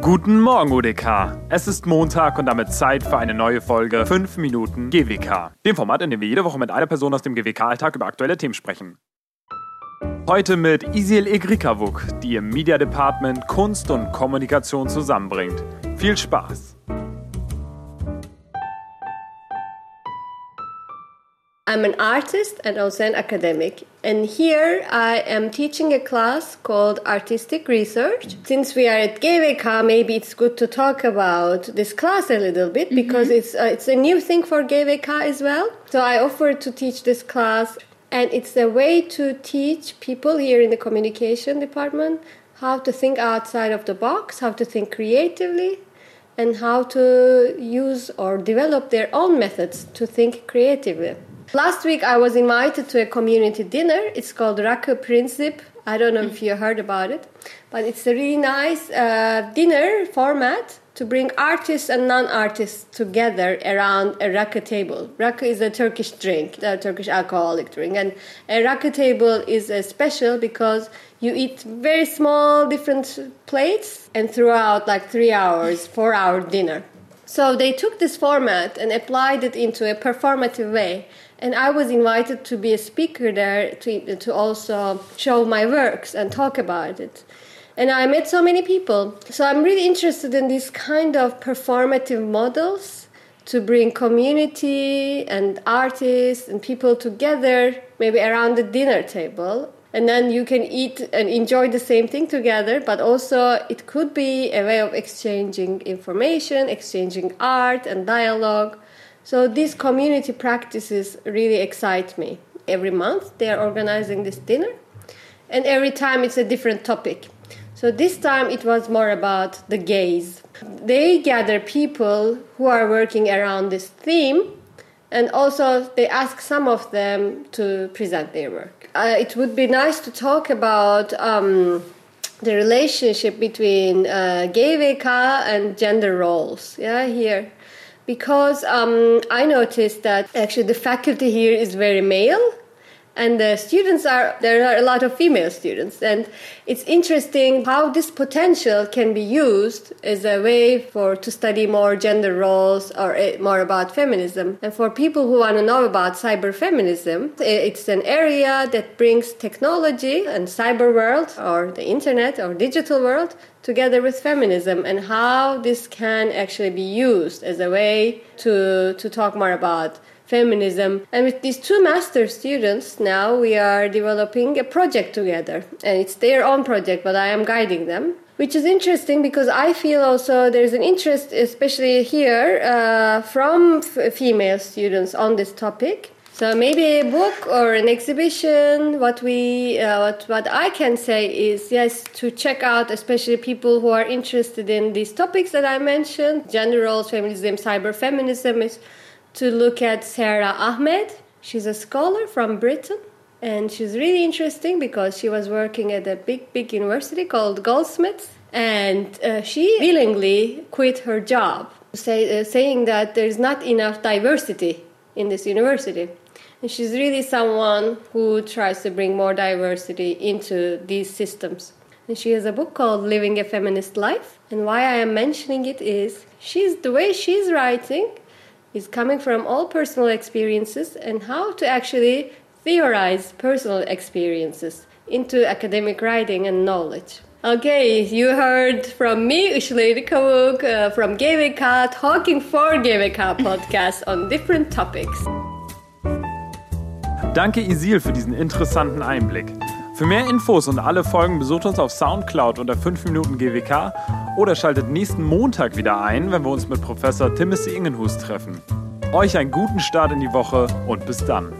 Guten Morgen, UDK. Es ist Montag und damit Zeit für eine neue Folge 5 Minuten GWK. Dem Format, in dem wir jede Woche mit einer Person aus dem GWK-Alltag über aktuelle Themen sprechen. Heute mit Isil Egrikavuk, die im Media Department Kunst und Kommunikation zusammenbringt. Viel Spaß! I'm an artist and also an academic. And here I am teaching a class called Artistic Research. Since we are at GWK, maybe it's good to talk about this class a little bit because mm-hmm. it's, uh, it's a new thing for GWK as well. So I offered to teach this class, and it's a way to teach people here in the communication department how to think outside of the box, how to think creatively, and how to use or develop their own methods to think creatively. Last week I was invited to a community dinner. It's called Rakı Princip. I don't know if you heard about it, but it's a really nice uh, dinner format to bring artists and non-artists together around a rakı table. Rakı is a Turkish drink, a Turkish alcoholic drink, and a rakı table is a special because you eat very small different plates and throughout like three hours, four hour dinner. So they took this format and applied it into a performative way and I was invited to be a speaker there to, to also show my works and talk about it. And I met so many people. So I'm really interested in these kind of performative models to bring community and artists and people together, maybe around the dinner table. And then you can eat and enjoy the same thing together, but also it could be a way of exchanging information, exchanging art and dialogue so these community practices really excite me. Every month they are organizing this dinner, and every time it's a different topic. So this time it was more about the gays. They gather people who are working around this theme, and also they ask some of them to present their work. Uh, it would be nice to talk about. Um, the relationship between uh, GWK and gender roles, yeah, here because um, I noticed that actually the faculty here is very male and the students are there are a lot of female students. And it's interesting how this potential can be used as a way for to study more gender roles or eh, more about feminism. And for people who want to know about cyber feminism it's an area that brings technology and cyber world or the internet or digital world together with feminism and how this can actually be used as a way to to talk more about feminism. And with these two master students, now we are developing a project together. And it's their own project, but I am guiding them. Which is interesting because I feel also there's an interest, especially here, uh, from f- female students on this topic. So maybe a book or an exhibition. What we, uh, what what I can say is yes to check out, especially people who are interested in these topics that I mentioned: gender roles, feminism, cyber feminism. Is to look at Sara Ahmed. She's a scholar from Britain and she's really interesting because she was working at a big, big university called Goldsmiths and uh, she willingly quit her job, say, uh, saying that there's not enough diversity in this university. And she's really someone who tries to bring more diversity into these systems. And she has a book called Living a Feminist Life. And why I am mentioning it is she's the way she's writing is coming from all personal experiences and how to actually theorize personal experiences into academic writing and knowledge. Okay, you heard from me, Işıl Kavuk, uh, from GWK, talking for GWK podcast on different topics. Danke Işıl für diesen interessanten Einblick. Für mehr Infos und alle Folgen besucht uns auf Soundcloud unter 5 Minuten GWK oder schaltet nächsten Montag wieder ein, wenn wir uns mit Professor Timothy Ingenhus treffen. Euch einen guten Start in die Woche und bis dann.